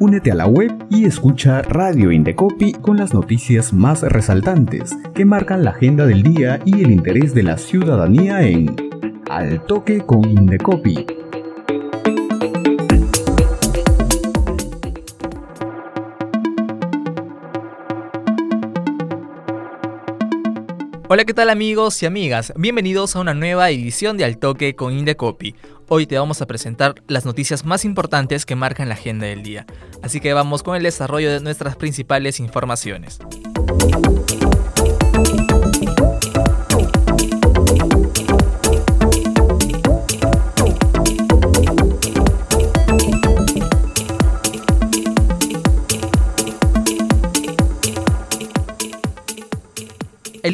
Únete a la web y escucha Radio Indecopi con las noticias más resaltantes que marcan la agenda del día y el interés de la ciudadanía en Al Toque con Indecopi. Hola, ¿qué tal amigos y amigas? Bienvenidos a una nueva edición de Al Toque con Indecopi. Hoy te vamos a presentar las noticias más importantes que marcan la agenda del día. Así que vamos con el desarrollo de nuestras principales informaciones.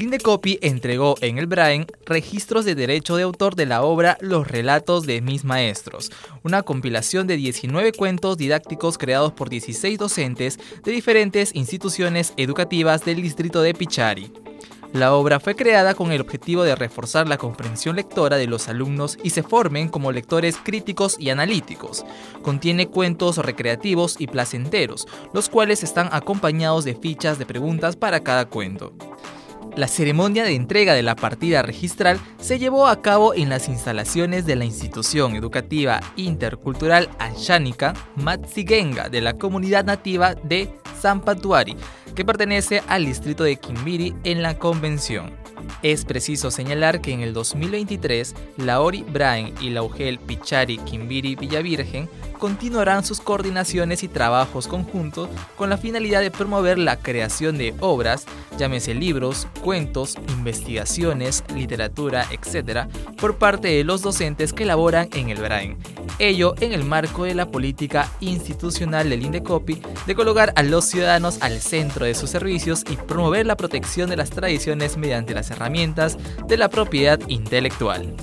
Indecopi entregó en el Brain registros de derecho de autor de la obra Los relatos de mis maestros, una compilación de 19 cuentos didácticos creados por 16 docentes de diferentes instituciones educativas del distrito de Pichari. La obra fue creada con el objetivo de reforzar la comprensión lectora de los alumnos y se formen como lectores críticos y analíticos. Contiene cuentos recreativos y placenteros, los cuales están acompañados de fichas de preguntas para cada cuento. La ceremonia de entrega de la partida registral se llevó a cabo en las instalaciones de la institución educativa intercultural Anshánica Matsigenga de la comunidad nativa de Zampatuari, que pertenece al distrito de Quimbiri en la convención. Es preciso señalar que en el 2023, Laori Brain y Laugel Pichari Quimbiri Villavirgen continuarán sus coordinaciones y trabajos conjuntos con la finalidad de promover la creación de obras, llámese libros, cuentos, investigaciones, literatura, etc., por parte de los docentes que laboran en el Brain. Ello en el marco de la política institucional del Indecopi de colocar a los ciudadanos al centro de sus servicios y promover la protección de las tradiciones mediante las herramientas de la propiedad intelectual.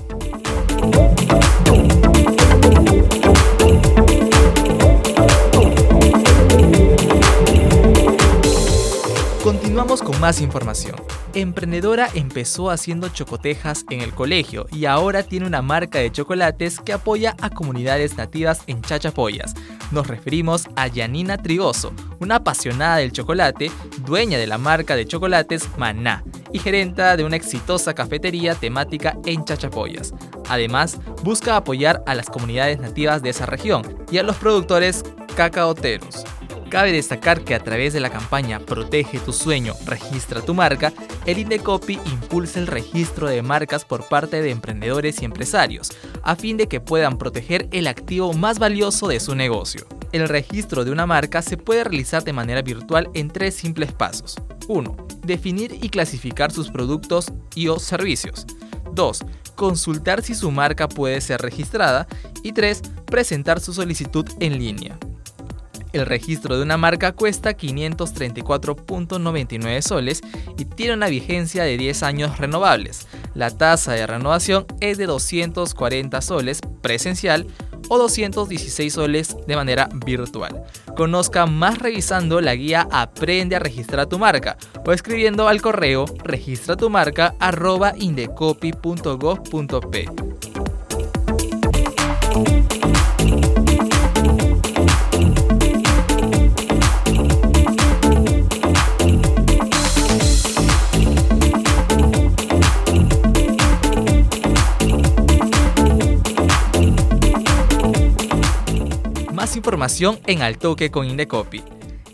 Continuamos con más información. Emprendedora empezó haciendo chocotejas en el colegio y ahora tiene una marca de chocolates que apoya a comunidades nativas en Chachapoyas. Nos referimos a Yanina Trigoso, una apasionada del chocolate, dueña de la marca de chocolates Maná y gerenta de una exitosa cafetería temática en Chachapoyas. Además, busca apoyar a las comunidades nativas de esa región y a los productores cacaoteros. Cabe destacar que a través de la campaña Protege tu sueño, registra tu marca, el Indecopi impulsa el registro de marcas por parte de emprendedores y empresarios, a fin de que puedan proteger el activo más valioso de su negocio. El registro de una marca se puede realizar de manera virtual en tres simples pasos. 1. Definir y clasificar sus productos y o servicios. 2. Consultar si su marca puede ser registrada. Y 3. Presentar su solicitud en línea. El registro de una marca cuesta 534.99 soles y tiene una vigencia de 10 años renovables. La tasa de renovación es de 240 soles presencial o 216 soles de manera virtual. Conozca más revisando la guía Aprende a registrar tu marca o escribiendo al correo registra tu marca información en Altoque con Indecopi.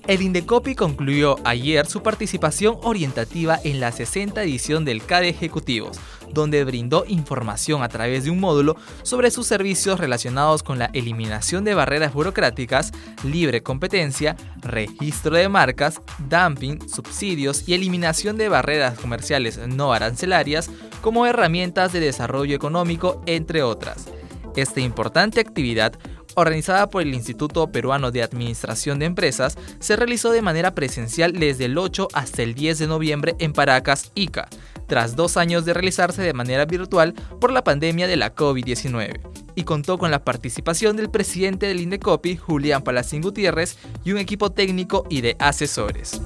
El Indecopi concluyó ayer su participación orientativa en la 60 edición del CADE Ejecutivos, donde brindó información a través de un módulo sobre sus servicios relacionados con la eliminación de barreras burocráticas, libre competencia, registro de marcas, dumping, subsidios y eliminación de barreras comerciales no arancelarias como herramientas de desarrollo económico, entre otras. Esta importante actividad organizada por el Instituto Peruano de Administración de Empresas, se realizó de manera presencial desde el 8 hasta el 10 de noviembre en Paracas, Ica, tras dos años de realizarse de manera virtual por la pandemia de la COVID-19, y contó con la participación del presidente del Indecopi, Julián Palacín Gutiérrez, y un equipo técnico y de asesores.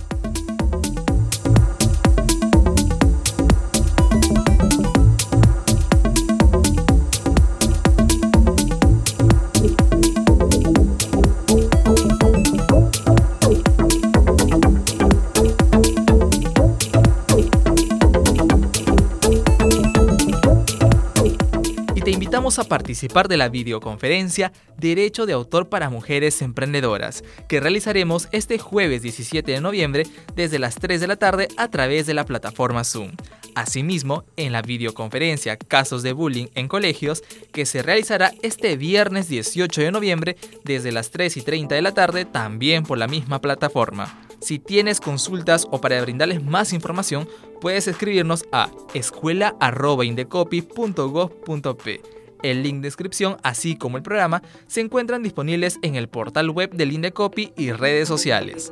Invitamos a participar de la videoconferencia Derecho de Autor para Mujeres Emprendedoras, que realizaremos este jueves 17 de noviembre desde las 3 de la tarde a través de la plataforma Zoom. Asimismo, en la videoconferencia Casos de Bullying en Colegios, que se realizará este viernes 18 de noviembre desde las 3 y 30 de la tarde, también por la misma plataforma. Si tienes consultas o para brindarles más información, puedes escribirnos a escuela.indecopy.gov.p. El link de descripción, así como el programa, se encuentran disponibles en el portal web del Indecopy y redes sociales.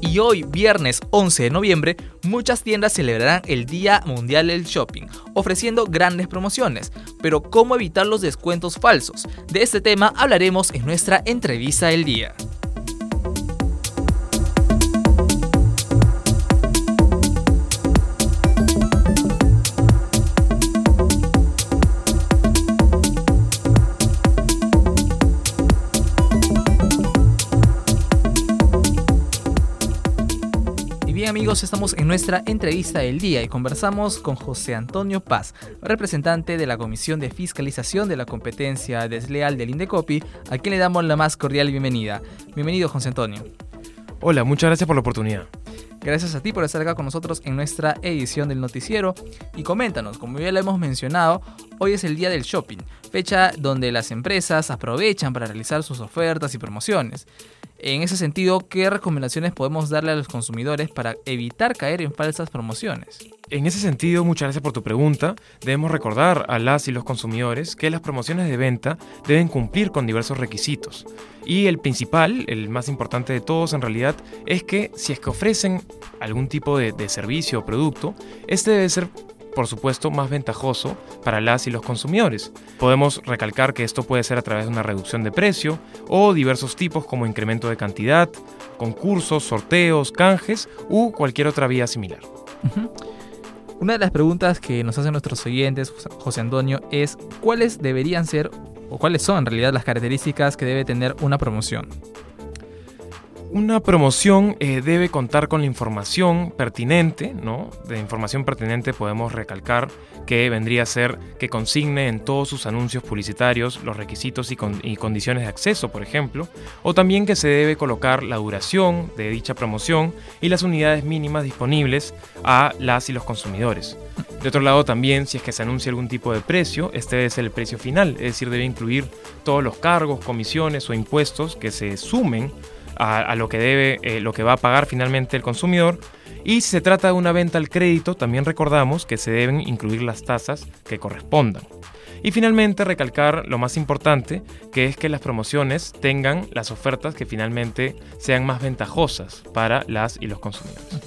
Y hoy, viernes 11 de noviembre, muchas tiendas celebrarán el Día Mundial del Shopping, ofreciendo grandes promociones. Pero ¿cómo evitar los descuentos falsos? De este tema hablaremos en nuestra entrevista del día. Amigos, estamos en nuestra entrevista del día y conversamos con José Antonio Paz, representante de la Comisión de Fiscalización de la Competencia Desleal del Indecopi, a quien le damos la más cordial bienvenida. Bienvenido, José Antonio. Hola, muchas gracias por la oportunidad. Gracias a ti por estar acá con nosotros en nuestra edición del noticiero. Y coméntanos, como ya lo hemos mencionado, hoy es el día del shopping, fecha donde las empresas aprovechan para realizar sus ofertas y promociones. En ese sentido, ¿qué recomendaciones podemos darle a los consumidores para evitar caer en falsas promociones? En ese sentido, muchas gracias por tu pregunta. Debemos recordar a las y los consumidores que las promociones de venta deben cumplir con diversos requisitos. Y el principal, el más importante de todos en realidad, es que si es que ofrecen algún tipo de, de servicio o producto, este debe ser por supuesto, más ventajoso para las y los consumidores. Podemos recalcar que esto puede ser a través de una reducción de precio o diversos tipos como incremento de cantidad, concursos, sorteos, canjes u cualquier otra vía similar. Una de las preguntas que nos hacen nuestros oyentes, José Antonio, es cuáles deberían ser o cuáles son en realidad las características que debe tener una promoción. Una promoción eh, debe contar con la información pertinente, ¿no? De información pertinente podemos recalcar que vendría a ser que consigne en todos sus anuncios publicitarios los requisitos y, y, condiciones de acceso, por ejemplo, o también que se debe colocar la duración de dicha promoción y las unidades mínimas disponibles a las y los consumidores. De otro lado también, si es que se anuncia algún tipo de precio, este ser el precio final, es decir, debe incluir todos los cargos, comisiones o impuestos que se sumen a, lo que debe, eh, lo que va a pagar finalmente el consumidor. Y si se trata de una venta al crédito, también recordamos que se deben incluir las tasas que correspondan. Y finalmente recalcar lo más importante, que es que las promociones tengan las ofertas que finalmente sean más ventajosas para las y los consumidores.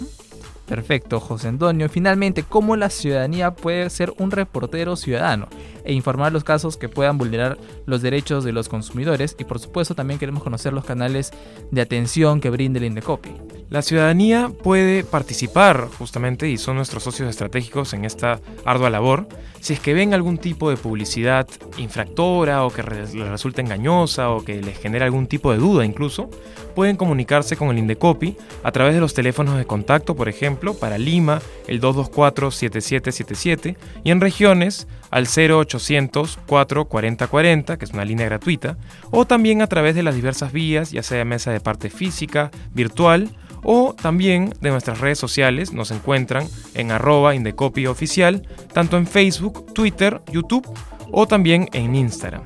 Perfecto, José Antonio. Finalmente, ¿cómo la ciudadanía puede ser un reportero ciudadano e informar los casos que puedan vulnerar los derechos de los consumidores? Y por supuesto también queremos conocer los canales de atención que brinde el Indecopi. La ciudadanía puede participar justamente y son nuestros socios estratégicos en esta ardua labor si es que ven algún tipo de publicidad infractora o que les resulta engañosa o que les genera algún tipo de duda incluso, pueden comunicarse con el Indecopi a través de los teléfonos de contacto, por ejemplo, para Lima el 224-7777 y en regiones al 0800 440 40, que es una línea gratuita, o también a través de las diversas vías, ya sea mesa de parte física, virtual, o también de nuestras redes sociales nos encuentran en arroba Indecopy oficial, tanto en Facebook, Twitter, YouTube o también en Instagram.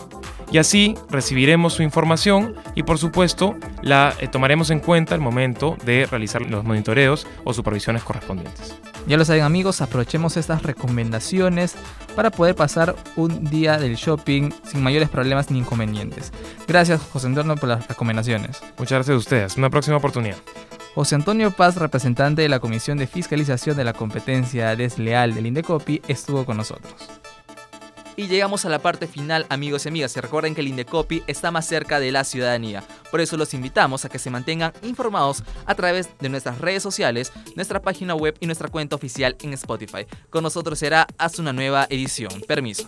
Y así recibiremos su información y por supuesto la eh, tomaremos en cuenta al momento de realizar los monitoreos o supervisiones correspondientes. Ya lo saben amigos, aprovechemos estas recomendaciones para poder pasar un día del shopping sin mayores problemas ni inconvenientes. Gracias José Antonio por las recomendaciones. Muchas gracias a ustedes, una próxima oportunidad. José Antonio Paz, representante de la Comisión de Fiscalización de la Competencia Desleal del Indecopi, estuvo con nosotros. Y llegamos a la parte final, amigos y amigas. Y recuerden que el Indecopi está más cerca de la ciudadanía. Por eso los invitamos a que se mantengan informados a través de nuestras redes sociales, nuestra página web y nuestra cuenta oficial en Spotify. Con nosotros será hasta una nueva edición. Permiso.